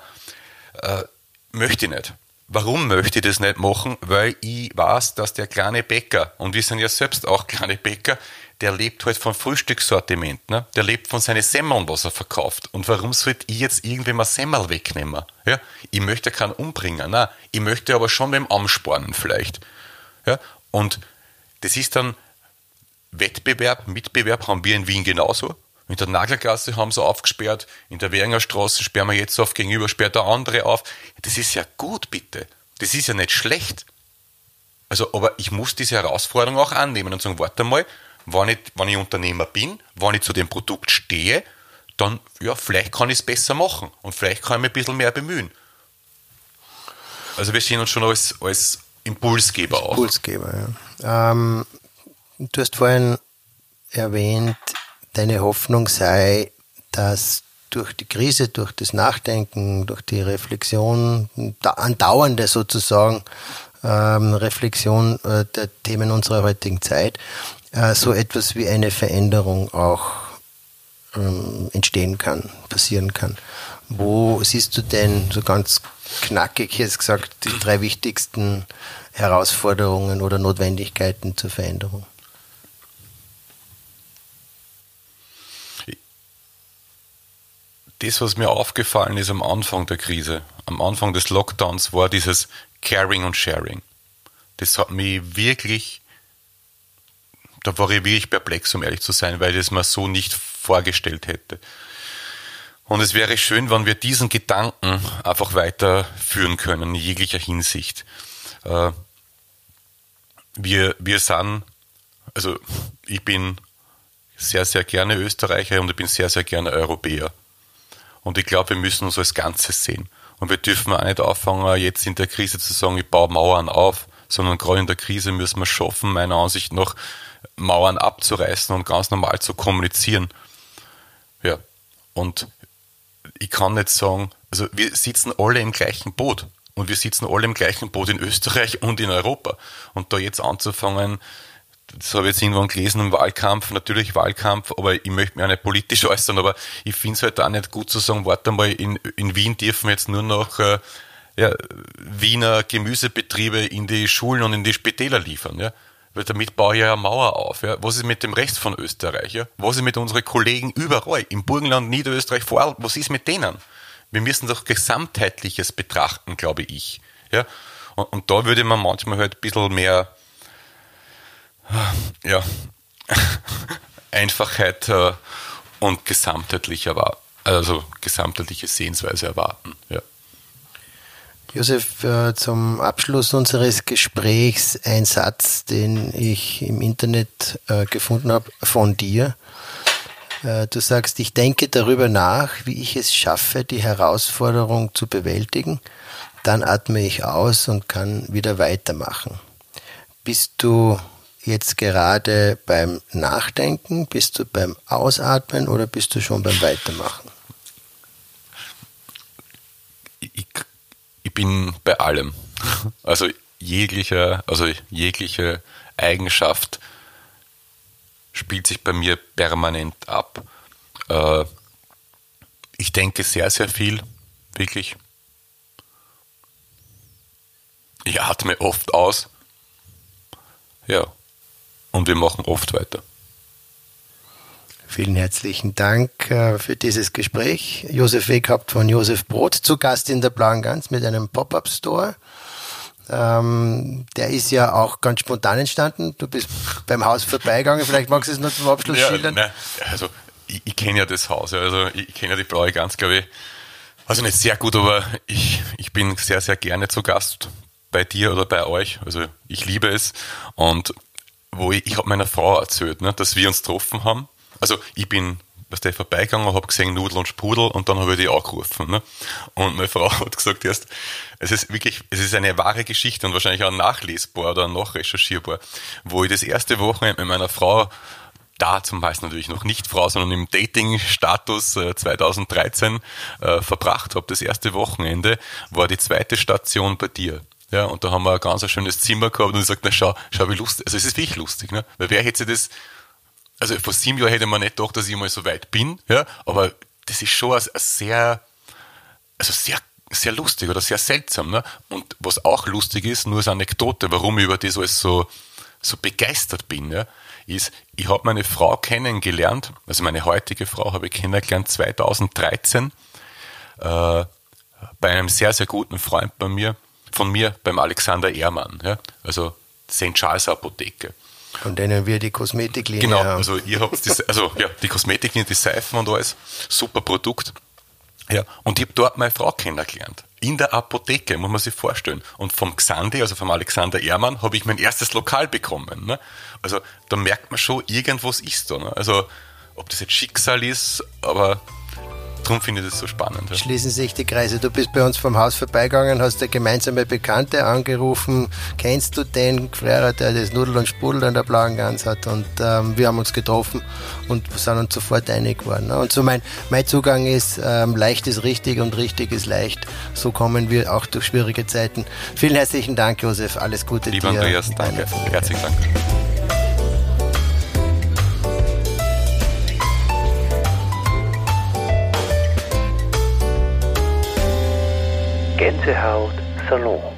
Äh, möchte ich nicht. Warum möchte ich das nicht machen? Weil ich weiß, dass der kleine Bäcker, und wir sind ja selbst auch kleine Bäcker, der lebt halt vom Frühstückssortiment, ne? der lebt von seinen Semmeln, was er verkauft. Und warum sollte ich jetzt irgendwem ein Semmel wegnehmen? Ja? Ich möchte keinen umbringen, nein. ich möchte aber schon beim Anspornen vielleicht. Ja? Und das ist dann Wettbewerb, Mitbewerb haben wir in Wien genauso. In der Nagelgasse haben sie aufgesperrt, in der Währinger Straße sperren wir jetzt auf, gegenüber sperrt der andere auf. Das ist ja gut, bitte. Das ist ja nicht schlecht. Also, aber ich muss diese Herausforderung auch annehmen und sagen, warte mal, wenn ich, wenn ich Unternehmer bin, wenn ich zu dem Produkt stehe, dann, ja, vielleicht kann ich es besser machen und vielleicht kann ich mich ein bisschen mehr bemühen. Also wir sehen uns schon als, als Impulsgeber auch. Impulsgeber, ja. Ähm, du hast vorhin erwähnt, deine Hoffnung sei, dass durch die Krise, durch das Nachdenken, durch die Reflexion, da, andauernde sozusagen ähm, Reflexion äh, der Themen unserer heutigen Zeit, äh, so etwas wie eine Veränderung auch ähm, entstehen kann, passieren kann. Wo siehst du denn so ganz knackig jetzt gesagt die drei wichtigsten Herausforderungen oder Notwendigkeiten zur Veränderung? das, was mir aufgefallen ist am Anfang der Krise, am Anfang des Lockdowns, war dieses Caring und Sharing. Das hat mich wirklich, da war ich wirklich perplex, um ehrlich zu sein, weil ich das mir so nicht vorgestellt hätte. Und es wäre schön, wenn wir diesen Gedanken einfach weiterführen können, in jeglicher Hinsicht. Äh, Wir, wir sind, also ich bin sehr, sehr gerne Österreicher und ich bin sehr, sehr gerne Europäer. Und ich glaube, wir müssen uns als Ganzes sehen. Und wir dürfen auch nicht anfangen, jetzt in der Krise zu sagen, ich baue Mauern auf, sondern gerade in der Krise müssen wir schaffen, meiner Ansicht nach, Mauern abzureißen und ganz normal zu kommunizieren. Ja. Und ich kann nicht sagen, also wir sitzen alle im gleichen Boot. Und wir sitzen alle im gleichen Boot in Österreich und in Europa. Und da jetzt anzufangen, das habe ich jetzt irgendwann gelesen im Wahlkampf, natürlich Wahlkampf, aber ich möchte mich auch nicht politisch äußern, aber ich finde es halt auch nicht gut zu sagen, warte mal, in, in Wien dürfen jetzt nur noch äh, ja, Wiener Gemüsebetriebe in die Schulen und in die Spitäler liefern, ja. Weil damit baue ich ja eine Mauer auf. Ja. Was ist mit dem Rest von Österreich? Ja? Was ist mit unseren Kollegen überall? Im Burgenland, Niederösterreich, Vorarlberg, was ist mit denen? Wir müssen doch Gesamtheitliches betrachten, glaube ich. Ja? Und, und da würde man manchmal halt ein bisschen mehr ja, Einfachheit äh, und gesamtheitlich erwarten, also gesamtheitliche Sehensweise erwarten. Ja. Josef, äh, zum Abschluss unseres Gesprächs ein Satz, den ich im Internet äh, gefunden habe von dir. Äh, du sagst, ich denke darüber nach, wie ich es schaffe, die Herausforderung zu bewältigen. Dann atme ich aus und kann wieder weitermachen. Bist du jetzt gerade beim Nachdenken? Bist du beim Ausatmen oder bist du schon beim Weitermachen? Ich, ich bin bei allem. Also jegliche, also jegliche Eigenschaft spielt sich bei mir permanent ab. Äh, ich denke sehr, sehr viel, wirklich. Ich atme oft aus. Ja, und wir machen oft weiter. Vielen herzlichen Dank äh, für dieses Gespräch. Josef Weghaupt von Josef Brot zu Gast in der Blauen Gans mit einem Pop-Up-Store. Ähm, der ist ja auch ganz spontan entstanden. Du bist beim Haus vorbeigegangen. Vielleicht magst du es noch zum Abschluss ja, schildern. Nein, also ich, ich kenne ja das Haus, also ich kenne ja die Blaue Gans, glaube ich. Also nicht sehr gut, aber ich, ich bin sehr, sehr gerne zu Gast bei dir oder bei euch. Also ich liebe es. Und wo ich, ich habe meiner Frau erzählt, ne, dass wir uns getroffen haben. Also ich bin was der vorbeigegangen, habe gesehen Nudel und Sprudel und dann habe ich die angerufen. Ne? Und meine Frau hat gesagt erst, es ist wirklich, es ist eine wahre Geschichte und wahrscheinlich auch nachlesbar oder nachrecherchierbar, wo ich das erste Wochenende mit meiner Frau da zum Beispiel natürlich noch nicht Frau, sondern im Dating-Status äh, 2013 äh, verbracht habe. Das erste Wochenende war die zweite Station bei dir. Ja, und da haben wir ein ganz schönes Zimmer gehabt und ich sagte, na schau, schau wie lustig, also es ist wirklich lustig, ne? Weil wer hätte sich das, also vor sieben Jahren hätte man nicht gedacht, dass ich mal so weit bin, ja, aber das ist schon ein, ein sehr, also sehr, sehr lustig oder sehr seltsam, ne? Und was auch lustig ist, nur als Anekdote, warum ich über das alles so, so begeistert bin, ja, ist, ich habe meine Frau kennengelernt, also meine heutige Frau habe ich kennengelernt 2013, äh, bei einem sehr, sehr guten Freund bei mir, von mir beim Alexander Ehrmann, ja? also St. Charles Apotheke. Von denen wir die Kosmetiklinie Genau, haben. also ihr habt die, also ja, die Kosmetiklinie, die Seifen und alles, super Produkt. Ja, und ich habe dort meine Frau kennengelernt. In der Apotheke, muss man sich vorstellen. Und vom Xandi, also vom Alexander Ehrmann, habe ich mein erstes Lokal bekommen. Ne? Also da merkt man schon, irgendwas ist da. Ne? Also ob das jetzt Schicksal ist, aber Darum finde ich das so spannend. Ja. Schließen sich die Kreise. Du bist bei uns vom Haus vorbeigegangen, hast eine gemeinsame Bekannte angerufen. Kennst du den Frère, der das Nudel und Sprudel an der blauen Gans hat? Und ähm, wir haben uns getroffen und sind uns sofort einig geworden. Ne? Und so mein, mein Zugang ist, ähm, leicht ist richtig und richtig ist leicht. So kommen wir auch durch schwierige Zeiten. Vielen herzlichen Dank, Josef. Alles Gute Lieber dir. Andreas, danke. Herzlichen Dank. Gänsehaut Salon.